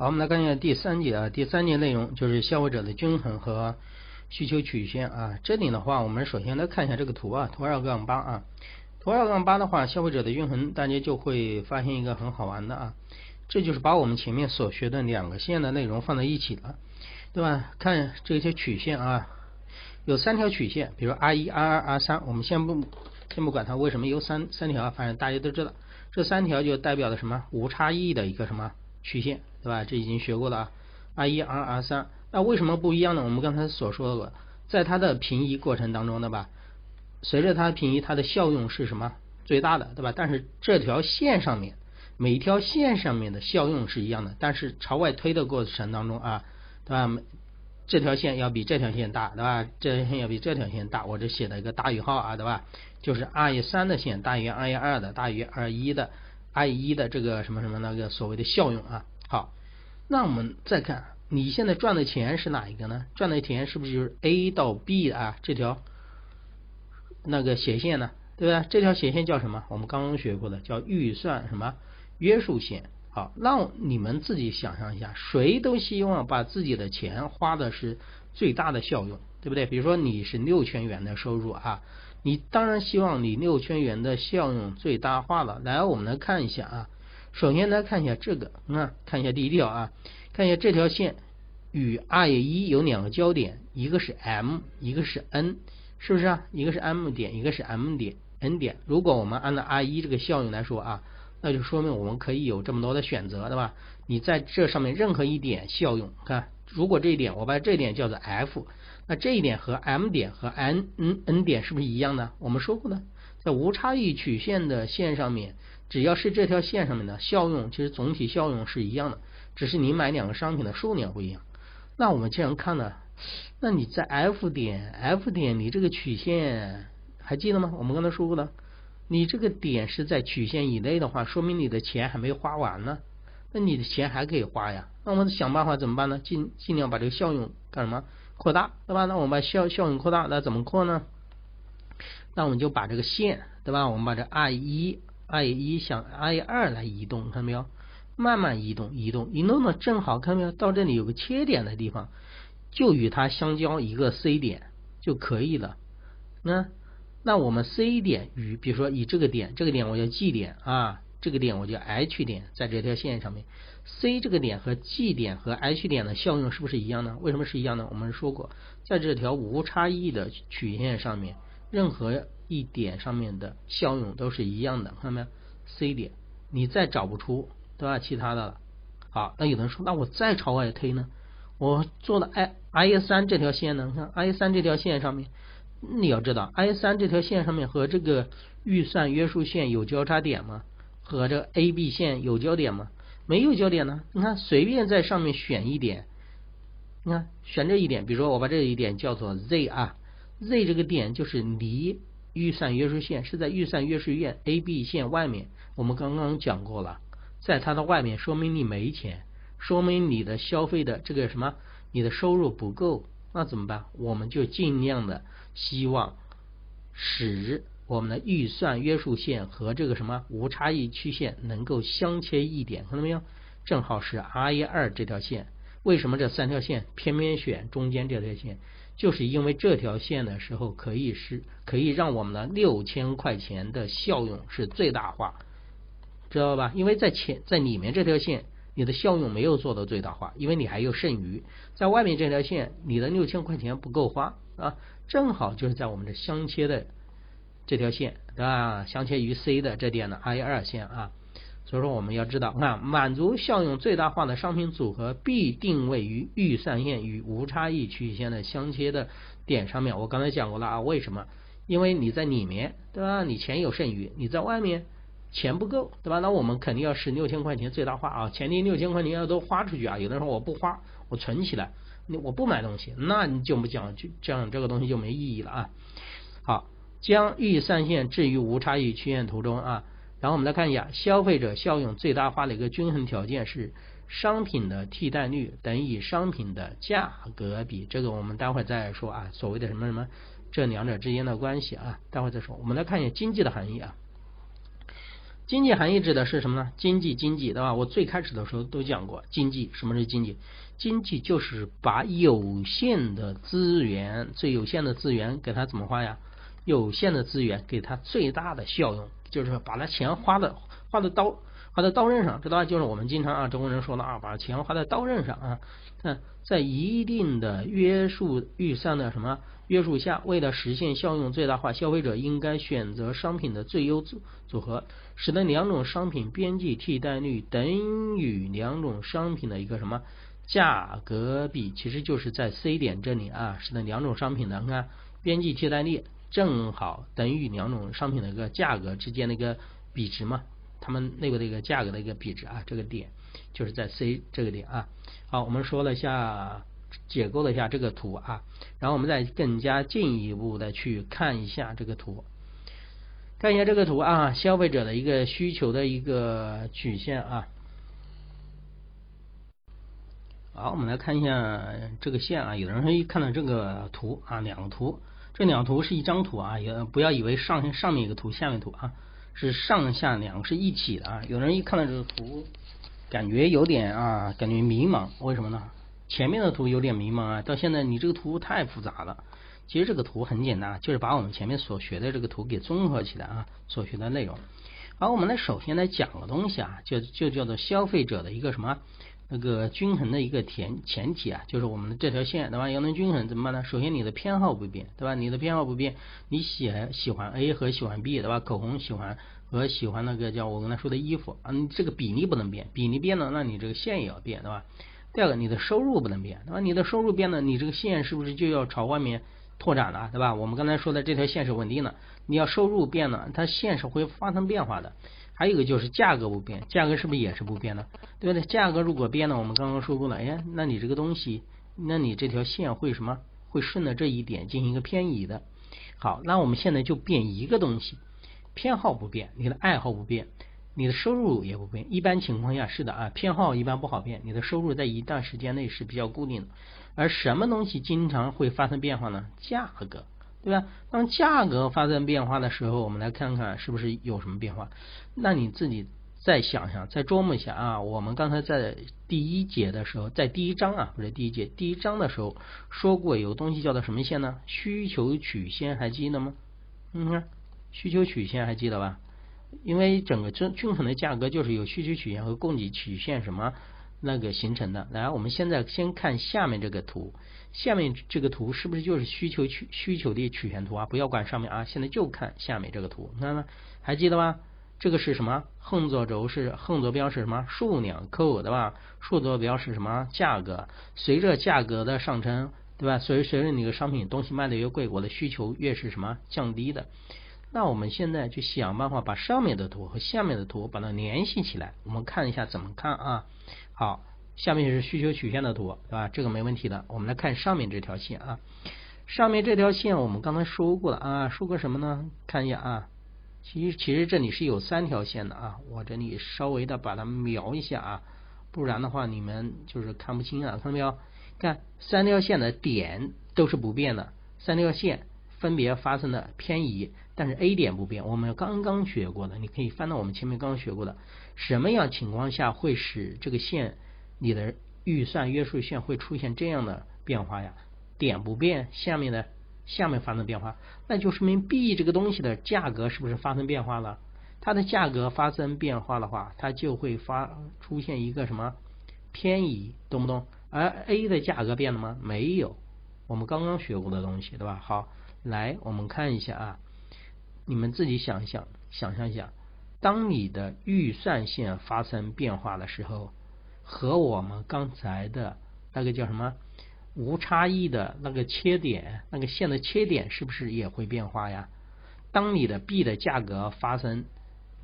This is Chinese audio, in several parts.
好，我们来看一下第三节啊，第三节内容就是消费者的均衡和需求曲线啊。这里的话，我们首先来看一下这个图啊，图二杠八啊，图二杠八的话，消费者的均衡，大家就会发现一个很好玩的啊，这就是把我们前面所学的两个线的内容放在一起了，对吧？看这些曲线啊，有三条曲线，比如 R 一、R 二、R 三，我们先不先不管它为什么有三三条，反正大家都知道，这三条就代表了什么无差异的一个什么曲线。对吧？这已经学过了啊，R 一、R 二、三，那为什么不一样呢？我们刚才所说的，在它的平移过程当中，对吧？随着它平移，它的效用是什么最大的，对吧？但是这条线上面，每一条线上面的效用是一样的，但是朝外推的过程当中啊，对吧？这条线要比这条线大，对吧？这条线要比这条线大，我这写了一个大于号啊，对吧？就是 R 一三的线大于 R 一二的，大于 R 一的 R 一的这个什么什么那个所谓的效用啊。好，那我们再看，你现在赚的钱是哪一个呢？赚的钱是不是就是 A 到 B 啊这条那个斜线呢？对吧？这条斜线叫什么？我们刚刚学过的叫预算什么约束线。好，那你们自己想象一下，谁都希望把自己的钱花的是最大的效用，对不对？比如说你是六千元的收入啊，你当然希望你六千元的效用最大化了。来，我们来看一下啊。首先来看一下这个，啊，看一下第一条啊，看一下这条线与 R 一有两个交点，一个是 M，一个是 N，是不是啊？一个是 M 点，一个是 M 点，N 点。如果我们按照 R 一这个效应来说啊，那就说明我们可以有这么多的选择，对吧？你在这上面任何一点效用，看，如果这一点我把这一点叫做 F，那这一点和 M 点和 N N N 点是不是一样呢？我们说过的，在无差异曲线的线上面。只要是这条线上面的效用，其实总体效用是一样的，只是你买两个商品的数量不一样。那我们这样看呢？那你在 F 点，F 点你这个曲线还记得吗？我们刚才说过的，你这个点是在曲线以内的话，说明你的钱还没花完呢。那你的钱还可以花呀。那我们想办法怎么办呢？尽尽量把这个效用干什么？扩大，对吧？那我们把效效用扩大，那怎么扩呢？那我们就把这个线，对吧？我们把这 I 一。I 一向 I 二来移动，看到没有？慢慢移动，移动，移动呢正好看到没有？到这里有个切点的地方，就与它相交一个 C 点就可以了。那那我们 C 点与比如说以这个点，这个点我叫 G 点啊，这个点我叫 H 点，在这条线上面，C 这个点和 G 点和 H 点的效用是不是一样呢？为什么是一样呢？我们说过，在这条无差异的曲线上面，任何一点上面的效用都是一样的，看到没有？C 点，你再找不出对吧？其他的了。好，那有人说，那我再朝外推呢？我做的 I I 三这条线呢？你看 I 三这条线上面，你要知道 I 三这条线上面和这个预算约束线有交叉点吗？和这 A B 线有交点吗？没有交点呢。你看，随便在上面选一点，你看选这一点，比如说我把这一点叫做 Z 啊，Z 这个点就是离。预算约束线是在预算约束线 A B 线外面，我们刚刚讲过了，在它的外面说明你没钱，说明你的消费的这个什么，你的收入不够，那怎么办？我们就尽量的希望使我们的预算约束线和这个什么无差异曲线能够相切一点，看到没有？正好是 R 一二这条线，为什么这三条线偏偏选中间这条线？就是因为这条线的时候，可以是可以让我们的六千块钱的效用是最大化，知道吧？因为在前在里面这条线，你的效用没有做到最大化，因为你还有剩余。在外面这条线，你的六千块钱不够花啊，正好就是在我们这相切的这条线，对吧？相切于 C 的这点的 I 二线啊。所以说我们要知道，啊，满足效用最大化的商品组合必定位于预算线与无差异曲线的相切的点上面。我刚才讲过了啊，为什么？因为你在里面，对吧？你钱有剩余，你在外面钱不够，对吧？那我们肯定要使六千块钱最大化啊，前提六千块钱要都花出去啊。有的人说我不花，我存起来，你我不买东西，那你就不讲就这样，这个东西就没意义了啊。好，将预算线置于无差异曲线图中啊。然后我们来看一下，消费者效用最大化的一个均衡条件是商品的替代率等于商品的价格比。这个我们待会儿再说啊，所谓的什么什么这两者之间的关系啊，待会儿再说。我们来看一下经济的含义啊，经济含义指的是什么呢？经济经济对吧？我最开始的时候都讲过，经济什么是经济？经济就是把有限的资源，最有限的资源给它怎么花呀？有限的资源给它最大的效用，就是把那钱花的花的刀花在刀刃上，这道就是我们经常啊中国人说的啊，把钱花在刀刃上啊。在在一定的约束预算的什么约束下，为了实现效用最大化，消费者应该选择商品的最优组组合，使得两种商品边际替代率等于两种商品的一个什么价格比，其实就是在 C 点这里啊，使得两种商品的你看边际替代率正好等于两种商品的一个价格之间的一个比值嘛，它们内部的一个价格的一个比值啊，这个点就是在 C 这个点啊。好，我们说了下，解构了一下这个图啊，然后我们再更加进一步的去看一下这个图，看一下这个图啊，消费者的一个需求的一个曲线啊。好，我们来看一下这个线啊，有的人说一看到这个图啊，两个图，这两图是一张图啊，也不要以为上上面一个图，下面图啊，是上下两个是一起的啊，有人一看到这个图。感觉有点啊，感觉迷茫，为什么呢？前面的图有点迷茫啊，到现在你这个图太复杂了。其实这个图很简单，就是把我们前面所学的这个图给综合起来啊，所学的内容。好，我们来首先来讲个东西啊，就就叫做消费者的一个什么那个均衡的一个前前提啊，就是我们的这条线对吧？要能均衡怎么办呢？首先你的偏好不变对吧？你的偏好不变，你喜喜欢 A 和喜欢 B 对吧？口红喜欢。和喜欢那个叫我跟他说的衣服啊，你这个比例不能变，比例变了，那你这个线也要变，对吧？第二个，你的收入不能变，对吧？你的收入变了，你这个线是不是就要朝外面拓展了，对吧？我们刚才说的这条线是稳定的，你要收入变了，它线是会发生变化的。还有一个就是价格不变，价格是不是也是不变的？对不对？价格如果变了，我们刚刚说过了，哎，那你这个东西，那你这条线会什么？会顺着这一点进行一个偏移的。好，那我们现在就变一个东西。偏好不变，你的爱好不变，你的收入也不变。一般情况下是的啊，偏好一般不好变，你的收入在一段时间内是比较固定的。而什么东西经常会发生变化呢？价格，对吧？当价格发生变化的时候，我们来看看是不是有什么变化。那你自己再想想，再琢磨一下啊。我们刚才在第一节的时候，在第一章啊，不是第一节，第一章的时候说过有东西叫做什么线呢？需求曲线，还记得吗？嗯。需求曲线还记得吧？因为整个均均衡的价格就是由需求曲线和供给曲线什么那个形成的。来，我们现在先看下面这个图，下面这个图是不是就是需求曲需求的曲线图啊？不要管上面啊，现在就看下面这个图，看到还记得吗？这个是什么？横坐轴是横坐标是什么？数量扣对吧？竖坐标是什么？价格。随着价格的上升，对吧？随随着你的商品东西卖的越贵，我的需求越是什么降低的。那我们现在就想办法把上面的图和下面的图把它联系起来，我们看一下怎么看啊？好，下面是需求曲线的图，对吧？这个没问题的。我们来看上面这条线啊，上面这条线我们刚才说过了啊，说过什么呢？看一下啊，其实其实这里是有三条线的啊，我这里稍微的把它描一下啊，不然的话你们就是看不清啊，看到没有？看三条线的点都是不变的，三条线分别发生了偏移。但是 A 点不变，我们刚刚学过的，你可以翻到我们前面刚刚学过的，什么样情况下会使这个线你的预算约束线会出现这样的变化呀？点不变，下面的下面发生变化，那就说明 B 这个东西的价格是不是发生变化了？它的价格发生变化的话，它就会发出现一个什么偏移，懂不懂？而 A 的价格变了吗？没有，我们刚刚学过的东西，对吧？好，来我们看一下啊。你们自己想一想，想象一下，当你的预算线发生变化的时候，和我们刚才的那个叫什么无差异的那个切点，那个线的切点是不是也会变化呀？当你的币的价格发生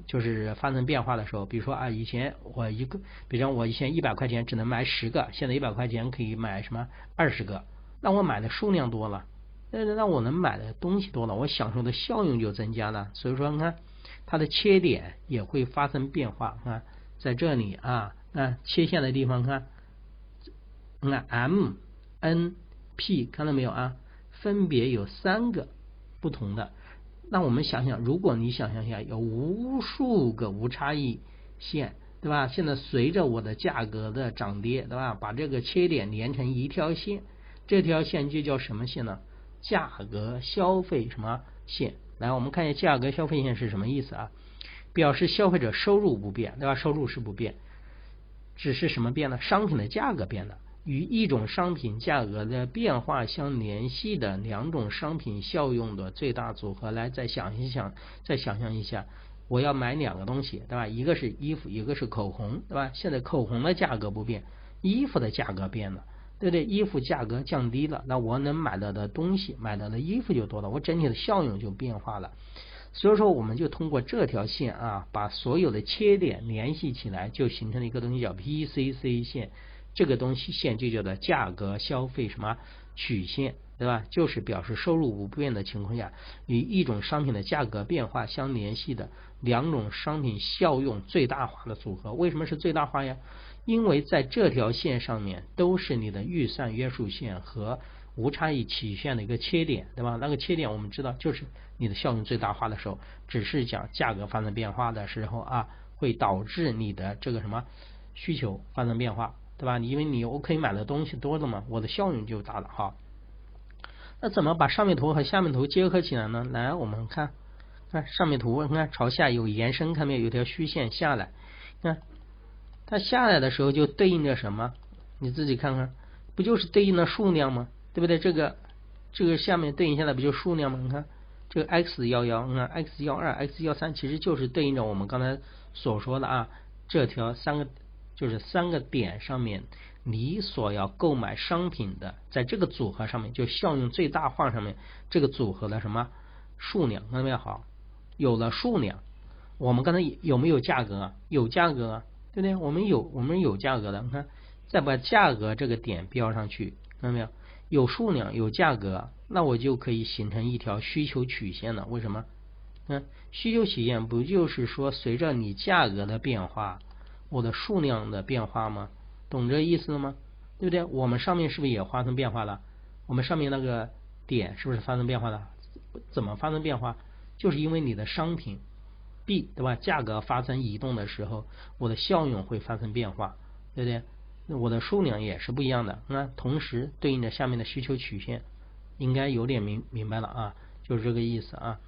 就是发生变化的时候，比如说啊，以前我一个，比如我以前一百块钱只能买十个，现在一百块钱可以买什么二十个，那我买的数量多了。那那我能买的东西多了，我享受的效用就增加了。所以说，你看它的切点也会发生变化。啊在这里啊，啊切线的地方，看，那 M、N、P，看到没有啊？分别有三个不同的。那我们想想，如果你想象一下，有无数个无差异线，对吧？现在随着我的价格的涨跌，对吧？把这个切点连成一条线，这条线就叫什么线呢？价格消费什么线？来，我们看一下价格消费线是什么意思啊？表示消费者收入不变，对吧？收入是不变，只是什么变了？商品的价格变了。与一种商品价格的变化相联系的两种商品效用的最大组合，来再想一想，再想象一下，我要买两个东西，对吧？一个是衣服，一个是口红，对吧？现在口红的价格不变，衣服的价格变了，对不对？衣服价格降低了，那我能买到的东西，买到的衣服就多了，我整体的效用就变化了。所以说，我们就通过这条线啊，把所有的切点联系起来，就形成了一个东西叫 PCC 线。这个东西线就叫做价格消费什么曲线，对吧？就是表示收入不变的情况下，与一种商品的价格变化相联系的两种商品效用最大化的组合。为什么是最大化呀？因为在这条线上面都是你的预算约束线和无差异曲线的一个切点，对吧？那个切点我们知道就是你的效用最大化的时候，只是讲价格发生变化的时候啊，会导致你的这个什么需求发生变化。对吧？因为你我可以买的东西多了嘛，我的效用就大了哈。那怎么把上面图和下面图结合起来呢？来，我们看看上面图，你看朝下有延伸，看没有？有条虚线下来，看它下来的时候就对应着什么？你自己看看，不就是对应的数量吗？对不对？这个这个下面对应下来不就数量吗？你看这个 x 幺幺，你看 x 幺二、x 幺三，其实就是对应着我们刚才所说的啊，这条三个。就是三个点上面，你所要购买商品的，在这个组合上面就效用最大化上面这个组合的什么数量，看到没有？好，有了数量，我们刚才有没有价格？有价格，对不对？我们有，我们有价格的。你看，再把价格这个点标上去，看到没有？有数量，有价格，那我就可以形成一条需求曲线了。为什么？嗯，需求曲线不就是说随着你价格的变化？我的数量的变化吗？懂这意思了吗？对不对？我们上面是不是也发生变化了？我们上面那个点是不是发生变化了？怎么发生变化？就是因为你的商品 B 对吧？价格发生移动的时候，我的效用会发生变化，对不对？我的数量也是不一样的。那同时对应着下面的需求曲线，应该有点明明白了啊，就是这个意思啊。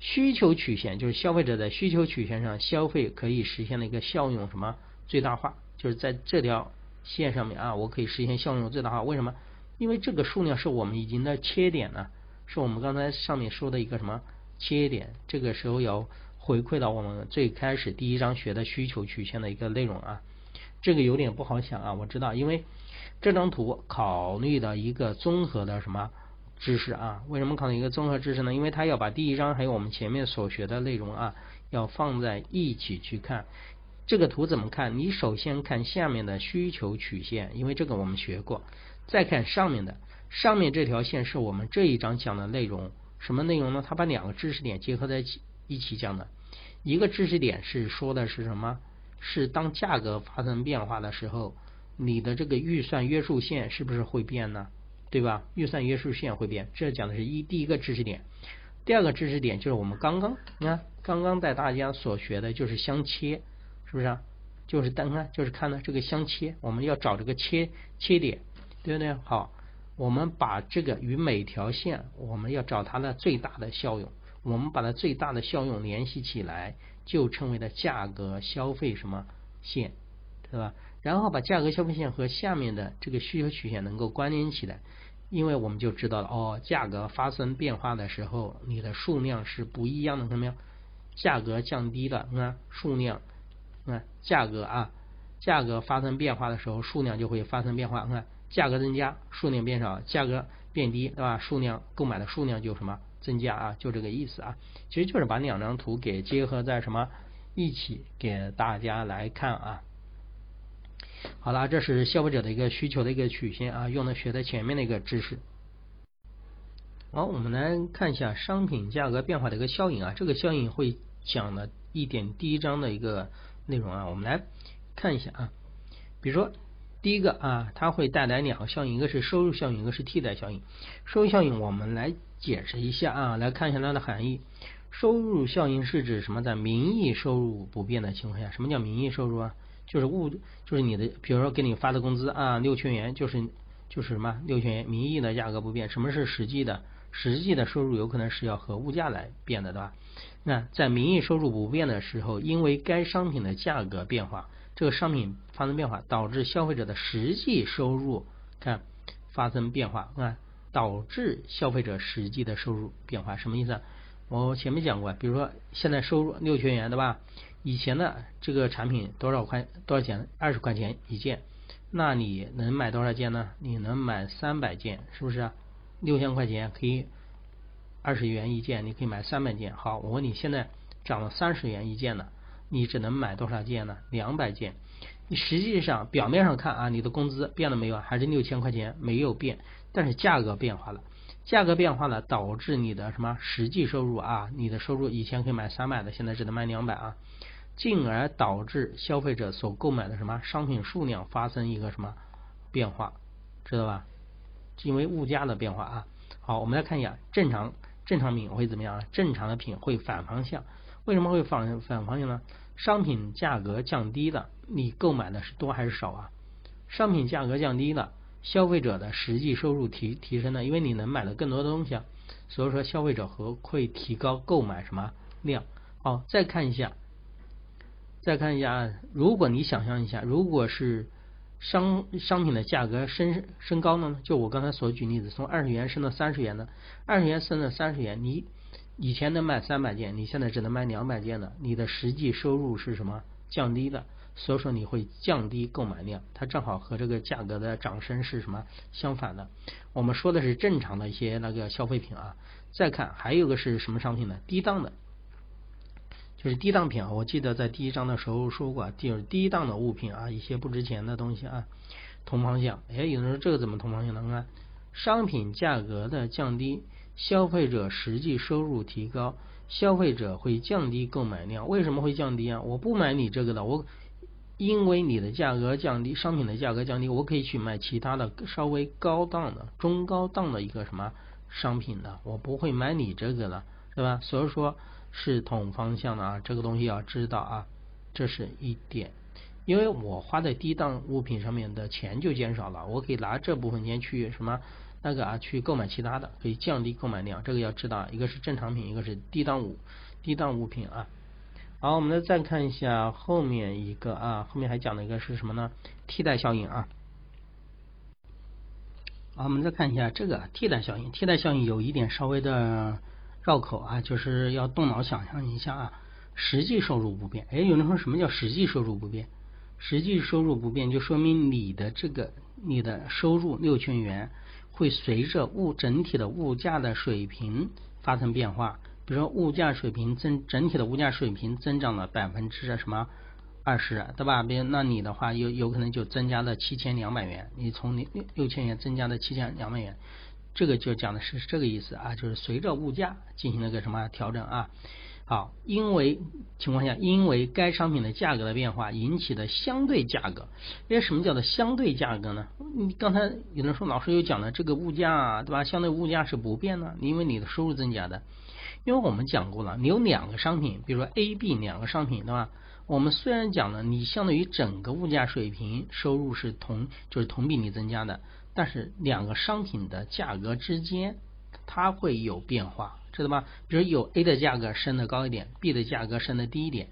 需求曲线就是消费者在需求曲线上消费可以实现的一个效用什么最大化，就是在这条线上面啊，我可以实现效用最大化。为什么？因为这个数量是我们已经的切点呢，是我们刚才上面说的一个什么切点。这个时候要回馈到我们最开始第一章学的需求曲线的一个内容啊。这个有点不好想啊，我知道，因为这张图考虑的一个综合的什么？知识啊，为什么考虑一个综合知识呢？因为它要把第一章还有我们前面所学的内容啊，要放在一起去看。这个图怎么看？你首先看下面的需求曲线，因为这个我们学过。再看上面的，上面这条线是我们这一章讲的内容。什么内容呢？它把两个知识点结合在一起一起讲的。一个知识点是说的是什么？是当价格发生变化的时候，你的这个预算约束线是不是会变呢？对吧？预算约束线会变，这讲的是一第一个知识点。第二个知识点就是我们刚刚你看刚刚带大家所学的就是相切，是不是啊？就是单看就是看到这个相切，我们要找这个切切点，对不对？好，我们把这个与每条线，我们要找它的最大的效用，我们把它最大的效用联系起来，就称为了价格消费什么线，对吧？然后把价格消费线和下面的这个需求曲线能够关联起来。因为我们就知道了哦，价格发生变化的时候，你的数量是不一样的，看到没有？价格降低了，你看数量，你看价格啊，价格发生变化的时候，数量就会发生变化。你看价格增加，数量变少；价格变低，对吧？数量购买的数量就什么增加啊？就这个意思啊。其实就是把两张图给结合在什么一起给大家来看啊。好了，这是消费者的一个需求的一个曲线啊，用的学的前面的一个知识。好，我们来看一下商品价格变化的一个效应啊，这个效应会讲的一点第一章的一个内容啊，我们来看一下啊。比如说第一个啊，它会带来两个效应，一个是收入效应，一个是替代效应。收入效应我们来解释一下啊，来看一下它的含义。收入效应是指什么？在名义收入不变的情况下，什么叫名义收入啊？就是物，就是你的，比如说给你发的工资啊，六千元，就是就是什么六千元，名义的价格不变。什么是实际的？实际的收入有可能是要和物价来变的，对吧？那在名义收入不变的时候，因为该商品的价格变化，这个商品发生变化，导致消费者的实际收入看发生变化，看导致消费者实际的收入变化，什么意思？我前面讲过，比如说现在收入六千元，对吧？以前的这个产品多少块多少钱？二十块钱一件，那你能买多少件呢？你能买三百件，是不是？六千块钱可以二十元一件，你可以买三百件。好，我问你现在涨了三十元一件了，你只能买多少件呢？两百件。你实际上表面上看啊，你的工资变了没有？还是六千块钱没有变，但是价格变化了。价格变化了，导致你的什么实际收入啊？你的收入以前可以买三百的，现在只能卖两百啊。进而导致消费者所购买的什么商品数量发生一个什么变化，知道吧？因为物价的变化啊。好，我们来看一下正常正常品会怎么样啊？正常的品会反方向，为什么会反反方向呢？商品价格降低了，你购买的是多还是少啊？商品价格降低了，消费者的实际收入提提升了，因为你能买到更多的东西啊，所以说消费者和会提高购买什么量。好，再看一下。再看一下啊，如果你想象一下，如果是商商品的价格升升高呢？就我刚才所举例子，从二十元升到三十元的，二十元升到三十元，你以前能卖三百件，你现在只能卖两百件了，你的实际收入是什么？降低的，所以说你会降低购买量，它正好和这个价格的涨升是什么相反的？我们说的是正常的一些那个消费品啊。再看还有个是什么商品呢？低档的。就是低档品啊，我记得在第一章的时候说过，就是低档的物品啊，一些不值钱的东西啊，同方向。哎，有人说这个怎么同方向呢？看商品价格的降低，消费者实际收入提高，消费者会降低购买量。为什么会降低啊？我不买你这个的，我因为你的价格降低，商品的价格降低，我可以去买其他的稍微高档的、中高档的一个什么商品的，我不会买你这个的，对吧？所以说。是同方向的啊，这个东西要知道啊，这是一点。因为我花在低档物品上面的钱就减少了，我可以拿这部分钱去什么那个啊，去购买其他的，可以降低购买量。这个要知道，一个是正常品，一个是低档物低档物品啊。好，我们再看一下后面一个啊，后面还讲了一个是什么呢？替代效应啊。好，我们再看一下这个替代效应，替代效应有一点稍微的。绕口啊，就是要动脑想象一下啊。实际收入不变，哎，有人说什么叫实际收入不变？实际收入不变，就说明你的这个你的收入六千元会随着物整体的物价的水平发生变化。比如说物价水平增，整体的物价水平增长了百分之什么二十，对吧？比如那你的话有有可能就增加了七千两百元，你从六六千元增加了七千两百元。这个就讲的是这个意思啊，就是随着物价进行了个什么调整啊？啊，因为情况下，因为该商品的价格的变化引起的相对价格，因为什么叫做相对价格呢？你刚才有人说老师又讲了这个物价对吧？相对物价是不变的，因为你的收入增加的。因为我们讲过了，你有两个商品，比如说 A、B 两个商品对吧？我们虽然讲了，你相对于整个物价水平，收入是同就是同比例增加的。但是两个商品的价格之间，它会有变化，知道吗？比如有 A 的价格升的高一点，B 的价格升的低一点，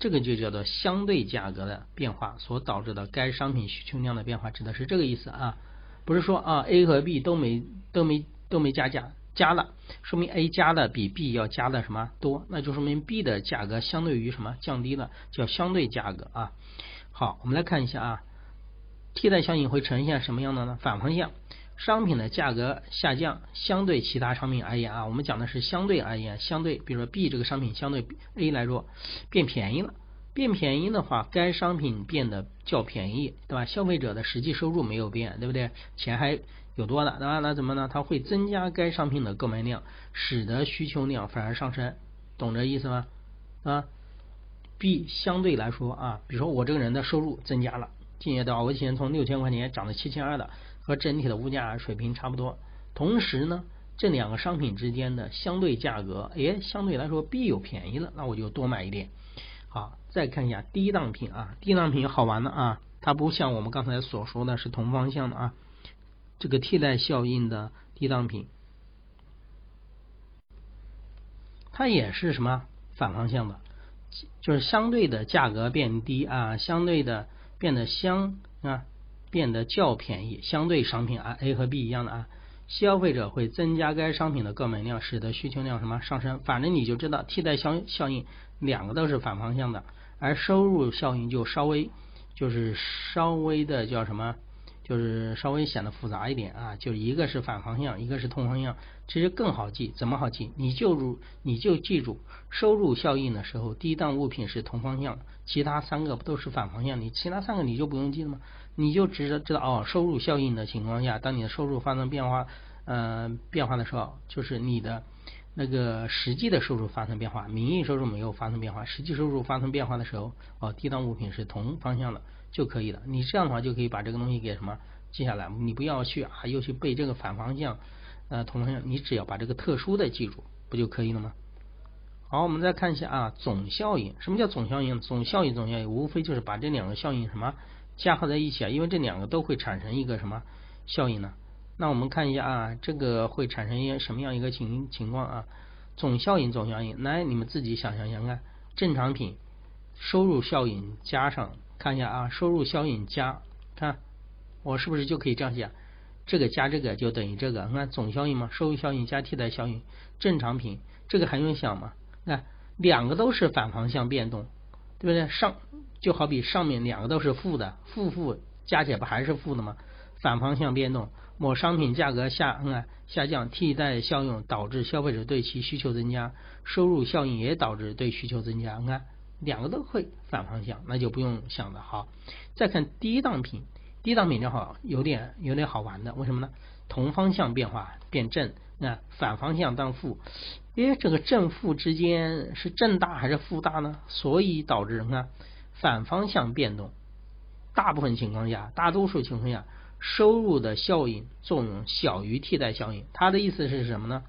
这个就叫做相对价格的变化所导致的该商品需求量的变化，指的是这个意思啊。不是说啊 A 和 B 都没都没都没加价，加了，说明 A 加的比 B 要加的什么多，那就说明 B 的价格相对于什么降低了，叫相对价格啊。好，我们来看一下啊。替代效应会呈现什么样的呢？反方向，商品的价格下降，相对其他商品而言啊，我们讲的是相对而言，相对，比如说 B 这个商品相对 A 来说变便宜了，变便宜的话，该商品变得较便宜，对吧？消费者的实际收入没有变，对不对？钱还有多的，那那怎么呢？它会增加该商品的购买量，使得需求量反而上升，懂这意思吗？啊，B 相对来说啊，比如说我这个人的收入增加了。今年的话，我以前从六千块钱涨到七千二的，和整体的物价水平差不多。同时呢，这两个商品之间的相对价格，哎，相对来说 B 有便宜了，那我就多买一点。好，再看一下低档品啊，低档品好玩的啊，它不像我们刚才所说的是同方向的啊，这个替代效应的低档品，它也是什么反方向的，就是相对的价格变低啊，相对的变得相啊变得较便宜，相对商品啊 A 和 B 一样的啊。消费者会增加该商品的购买量，使得需求量什么上升？反正你就知道替代效效应两个都是反方向的，而收入效应就稍微就是稍微的叫什么？就是稍微显得复杂一点啊。就一个是反方向，一个是同方向，其实更好记。怎么好记？你就入你就记住收入效应的时候，低档物品是同方向，其他三个不都是反方向？你其他三个你就不用记了吗？你就知知道哦，收入效应的情况下，当你的收入发生变化，呃，变化的时候，就是你的那个实际的收入发生变化，名义收入没有发生变化，实际收入发生变化的时候，哦，低档物品是同方向的就可以了。你这样的话就可以把这个东西给什么记下来，你不要去啊，又去背这个反方向，呃，同方向，你只要把这个特殊的记住，不就可以了吗？好，我们再看一下啊，总效应，什么叫总效应？总效应，总效应，无非就是把这两个效应什么？加合在一起啊，因为这两个都会产生一个什么效应呢？那我们看一下啊，这个会产生一个什么样一个情情况啊？总效应，总效应，来你们自己想想想看，正常品收入效应加上，看一下啊，收入效应加，看我是不是就可以这样写？这个加这个就等于这个，你看总效应嘛，收入效应加替代效应，正常品这个还用想吗？看两个都是反方向变动，对不对？上。就好比上面两个都是负的，负负加起来不还是负的吗？反方向变动，某商品价格下嗯下降，替代效应导致消费者对其需求增加，收入效应也导致对需求增加。你看两个都会反方向，那就不用想了。好，再看低档品，低档品正好有点有点好玩的，为什么呢？同方向变化变正，那反方向当负，诶，这个正负之间是正大还是负大呢？所以导致什么。反方向变动，大部分情况下，大多数情况下，收入的效应作用小于替代效应。他的意思是什么呢？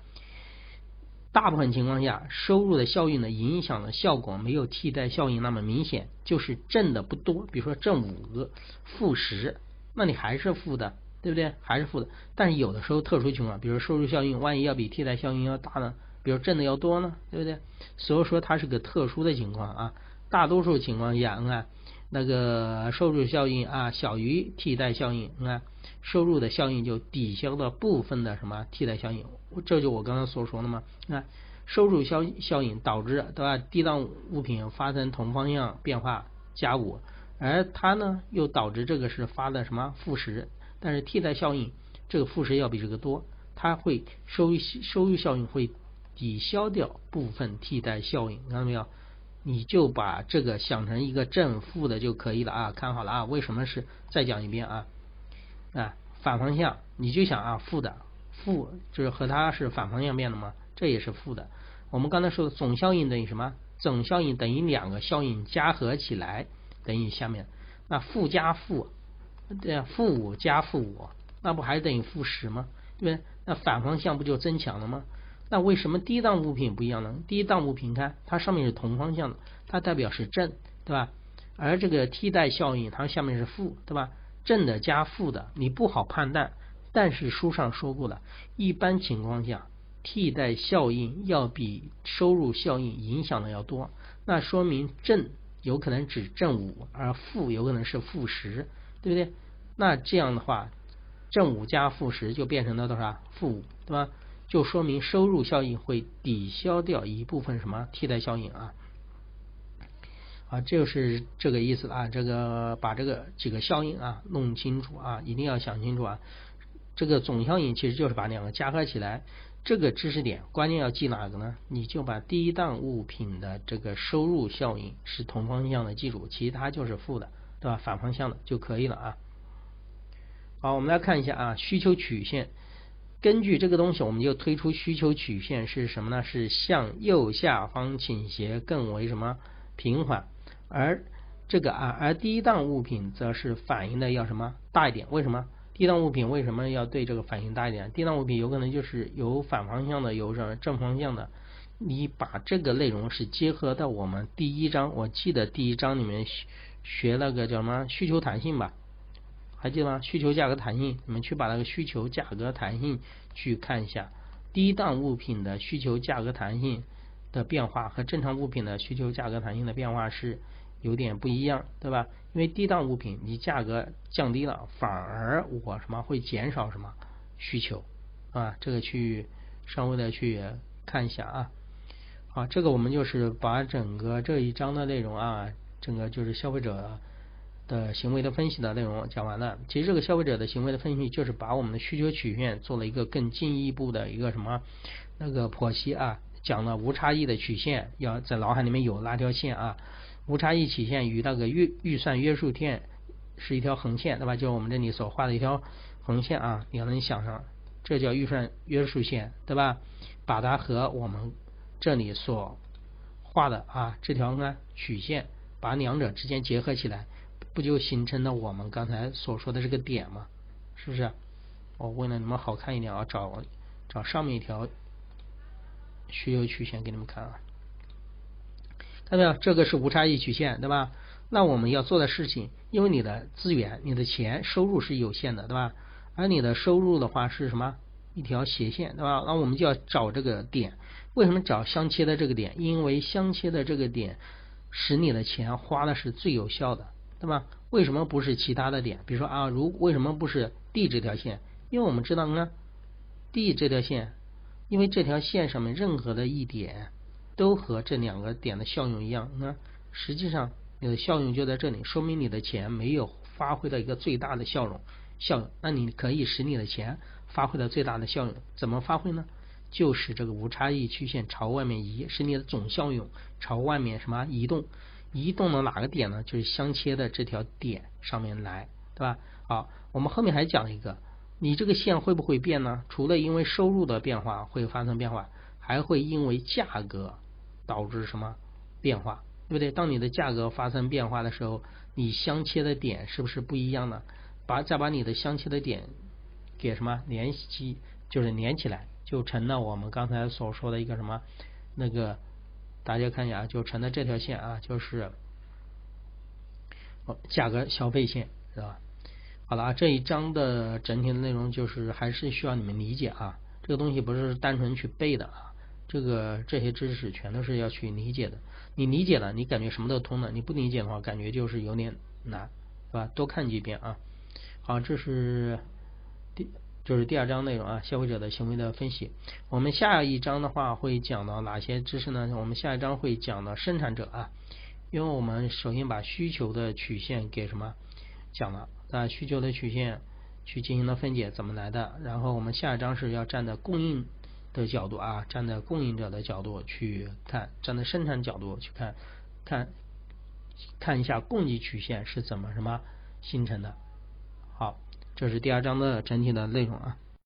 大部分情况下，收入的效应的影响的效果没有替代效应那么明显，就是正的不多。比如说正五个，负十，那你还是负的，对不对？还是负的。但是有的时候特殊情况，比如收入效应万一要比替代效应要大呢？比如挣的要多呢，对不对？所以说它是个特殊的情况啊。大多数情况下，你看那个收入效应啊小于替代效应，你看收入的效应就抵消了部分的什么替代效应，这就我刚刚所说的嘛。你看收入效效应导致对吧？低档物品发生同方向变化加五，而它呢又导致这个是发的什么负十，但是替代效应这个负十要比这个多，它会收收入效应会抵消掉部分替代效应，看到没有？你就把这个想成一个正负的就可以了啊，看好了啊，为什么是？再讲一遍啊啊，反方向你就想啊，负的负就是和它是反方向变的吗？这也是负的。我们刚才说的总效应等于什么？总效应等于两个效应加合起来等于下面那负加负，对啊，负五加负五，那不还等于负十吗？对不对？那反方向不就增强了吗？那为什么低档物品不一样呢？低档物品看它上面是同方向的，它代表是正，对吧？而这个替代效应它下面是负，对吧？正的加负的你不好判断，但是书上说过了，一般情况下替代效应要比收入效应影响的要多，那说明正有可能指正五，而负有可能是负十，对不对？那这样的话，正五加负十就变成了多少？负五，对吧？就说明收入效应会抵消掉一部分什么替代效应啊啊，就是这个意思啊。这个把这个几个效应啊弄清楚啊，一定要想清楚啊。这个总效应其实就是把两个加合起来。这个知识点关键要记哪个呢？你就把低档物品的这个收入效应是同方向的记住，其他就是负的，对吧？反方向的就可以了啊。好，我们来看一下啊，需求曲线。根据这个东西，我们就推出需求曲线是什么呢？是向右下方倾斜更为什么平缓，而这个啊，而低档物品则是反应的要什么大一点？为什么？低档物品为什么要对这个反应大一点？低档物品有可能就是有反方向的，有什正方向的。你把这个内容是结合到我们第一章，我记得第一章里面学那个叫什么需求弹性吧？还记得吗？需求价格弹性，你们去把那个需求价格弹性去看一下，低档物品的需求价格弹性的变化和正常物品的需求价格弹性的变化是有点不一样，对吧？因为低档物品你价格降低了，反而我什么会减少什么需求啊？这个去稍微的去看一下啊。好，这个我们就是把整个这一章的内容啊，整个就是消费者。的行为的分析的内容讲完了，其实这个消费者的行为的分析就是把我们的需求曲线做了一个更进一步的一个什么那个剖析啊，讲了无差异的曲线要在脑海里面有那条线啊，无差异曲线与那个预预算约束线是一条横线对吧？就是我们这里所画的一条横线啊，你要能想上，这叫预算约束线对吧？把它和我们这里所画的啊这条呢曲线，把两者之间结合起来。不就形成了我们刚才所说的这个点吗？是不是？我为了你们好看一点啊，找找上面一条需求曲线给你们看啊。看到没有？这个是无差异曲线，对吧？那我们要做的事情，因为你的资源、你的钱、收入是有限的，对吧？而你的收入的话是什么？一条斜线，对吧？那我们就要找这个点。为什么找相切的这个点？因为相切的这个点使你的钱花的是最有效的。对吧？为什么不是其他的点？比如说啊，如为什么不是 D 这条线？因为我们知道呢，D 这条线，因为这条线上面任何的一点都和这两个点的效用一样。那实际上你的效用就在这里，说明你的钱没有发挥到一个最大的效用。效用，那你可以使你的钱发挥到最大的效用。怎么发挥呢？就是这个无差异曲线朝外面移，使你的总效用朝外面什么移动。移动到哪个点呢？就是相切的这条点上面来，对吧？好，我们后面还讲一个，你这个线会不会变呢？除了因为收入的变化会发生变化，还会因为价格导致什么变化？对不对？当你的价格发生变化的时候，你相切的点是不是不一样呢？把再把你的相切的点给什么联系，就是连起来，就成了我们刚才所说的一个什么那个。大家看一下，就成了这条线啊，就是价格消费线，是吧？好了啊，这一章的整体的内容就是还是需要你们理解啊，这个东西不是单纯去背的啊，这个这些知识全都是要去理解的。你理解了，你感觉什么都通了；你不理解的话，感觉就是有点难，是吧？多看几遍啊。好，这是。就是第二章内容啊，消费者的行为的分析。我们下一章的话会讲到哪些知识呢？我们下一章会讲到生产者啊，因为我们首先把需求的曲线给什么讲了啊，需求的曲线去进行了分解怎么来的？然后我们下一章是要站在供应的角度啊，站在供应者的角度去看，站在生产角度去看，看看一下供给曲线是怎么什么形成的。这是第二章的整体的内容啊。